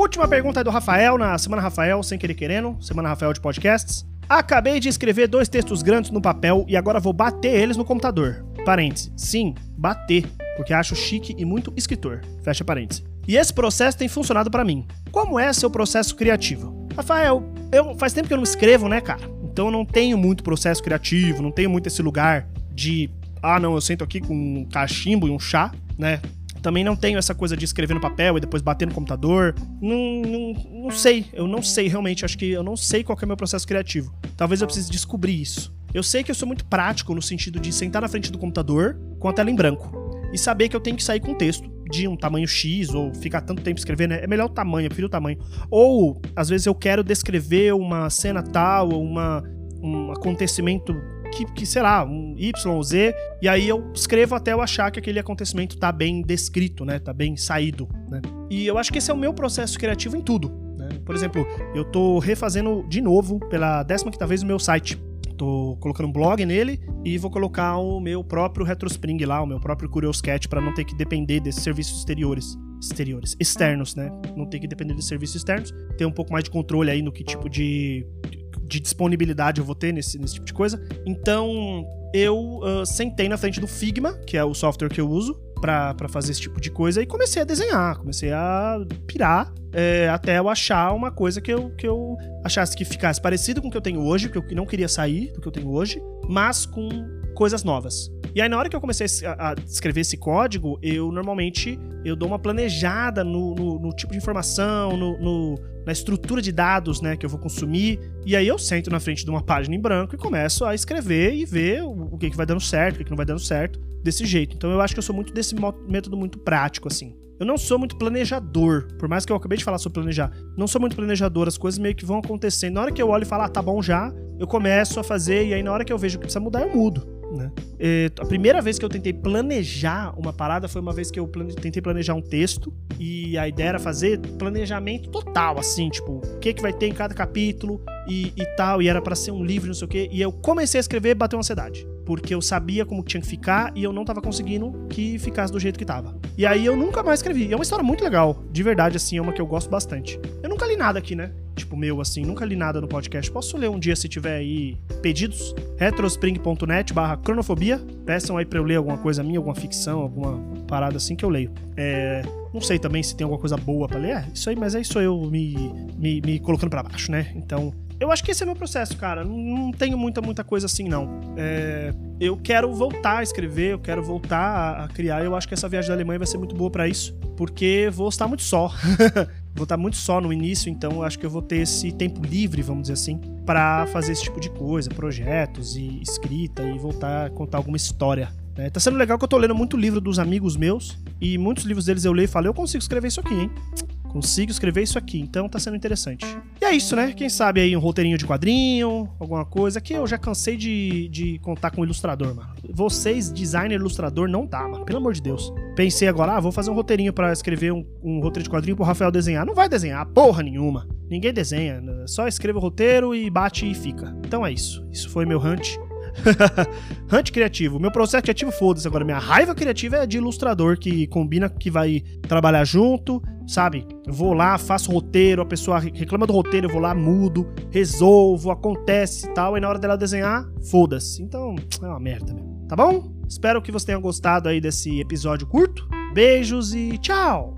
Última pergunta é do Rafael, na Semana Rafael, sem querer querendo, Semana Rafael de podcasts. Acabei de escrever dois textos grandes no papel e agora vou bater eles no computador. Parêntese. Sim, bater, porque acho chique e muito escritor. Fecha parêntese. E esse processo tem funcionado para mim. Como é seu processo criativo? Rafael, eu faz tempo que eu não escrevo, né, cara? Então eu não tenho muito processo criativo, não tenho muito esse lugar de ah, não, eu sento aqui com um cachimbo e um chá, né? Também não tenho essa coisa de escrever no papel e depois bater no computador. Não, não, não sei, eu não sei realmente. Acho que eu não sei qual é o meu processo criativo. Talvez eu precise descobrir isso. Eu sei que eu sou muito prático no sentido de sentar na frente do computador com a tela em branco e saber que eu tenho que sair com texto de um tamanho X ou ficar tanto tempo escrevendo. É melhor o tamanho, eu prefiro o tamanho. Ou, às vezes, eu quero descrever uma cena tal ou uma, um acontecimento que, que, sei lá, um Y ou Z, e aí eu escrevo até eu achar que aquele acontecimento tá bem descrito, né? Tá bem saído, né? E eu acho que esse é o meu processo criativo em tudo. Né? Por exemplo, eu tô refazendo de novo, pela 15 vez, o meu site. Tô colocando um blog nele e vou colocar o meu próprio Retrospring lá, o meu próprio Curioscat, para não ter que depender desses serviços exteriores exteriores, externos, né? Não ter que depender de serviços externos, ter um pouco mais de controle aí no que tipo de de disponibilidade eu vou ter nesse, nesse tipo de coisa. Então, eu uh, sentei na frente do Figma, que é o software que eu uso para fazer esse tipo de coisa, e comecei a desenhar, comecei a pirar é, até eu achar uma coisa que eu, que eu achasse que ficasse parecido com o que eu tenho hoje, porque eu não queria sair do que eu tenho hoje, mas com coisas novas. E aí, na hora que eu comecei a, escrever esse código, eu normalmente eu dou uma planejada no, no, no tipo de informação, no, no, na estrutura de dados né, que eu vou consumir. E aí eu sento na frente de uma página em branco e começo a escrever e ver o, que, que vai dando certo, o que, que não vai dando certo, desse jeito. Então eu acho que eu sou muito desse método muito prático, assim. Eu não sou muito planejador, por mais que eu acabei de falar sobre planejar. Não sou muito planejador, as coisas meio que vão acontecendo. Na hora que eu olho e falo, ah, tá bom já, eu começo a fazer, e aí na hora que eu vejo que precisa mudar, eu mudo né? É, a primeira vez que eu tentei planejar uma parada foi uma vez que eu plane... tentei planejar um texto e a ideia era fazer planejamento total, assim, tipo, o que, que vai ter em cada capítulo e, e tal, e era para ser um livro, não sei o quê. E eu comecei a escrever e bateu uma ansiedade porque eu sabia como tinha que ficar e eu não tava conseguindo que ficasse do jeito que tava. E aí eu nunca mais escrevi. É uma história muito legal, de verdade, assim, é uma que eu gosto bastante. Eu nunca li nada aqui, né? Tipo, meu, assim, nunca li nada no podcast. Posso ler um dia se tiver aí pedidos? retrospring.net barra cronofobia. Peçam aí pra eu ler alguma coisa minha, alguma ficção, alguma parada assim que eu leio. É, não sei também se tem alguma coisa boa para ler. É, isso aí, mas é isso eu me, me, me colocando para baixo, né? Então, eu acho que esse é meu processo, cara. Não tenho muita, muita coisa assim, não. É, eu quero voltar a escrever, eu quero voltar a, a, criar. Eu acho que essa viagem da Alemanha vai ser muito boa para isso, porque vou estar muito só. vou estar muito só no início, então acho que eu vou ter esse tempo livre, vamos dizer assim, para fazer esse tipo de coisa, projetos e escrita e voltar a contar alguma história. Né? Tá sendo legal que eu tô lendo muito livro dos amigos meus e muitos livros deles eu leio e falo, eu consigo escrever isso aqui, hein? Consigo escrever isso aqui, então tá sendo interessante. É isso, né? Quem sabe aí um roteirinho de quadrinho, alguma coisa. Que eu já cansei de, de contar com ilustrador, mano. Vocês, designer ilustrador, não dá, mano. Pelo amor de Deus. Pensei agora, ah, vou fazer um roteirinho para escrever um, um roteiro de quadrinho pro Rafael desenhar. Não vai desenhar porra nenhuma. Ninguém desenha. Só escreve o roteiro e bate e fica. Então é isso. Isso foi meu hunt Hunt criativo. Meu processo criativo, foda-se. Agora, minha raiva criativa é de ilustrador que combina que vai trabalhar junto, sabe? Eu vou lá, faço roteiro, a pessoa reclama do roteiro, eu vou lá, mudo, resolvo, acontece e tal. E na hora dela desenhar, foda-se. Então, é uma merda mesmo. Tá bom? Espero que você tenha gostado aí desse episódio curto. Beijos e tchau!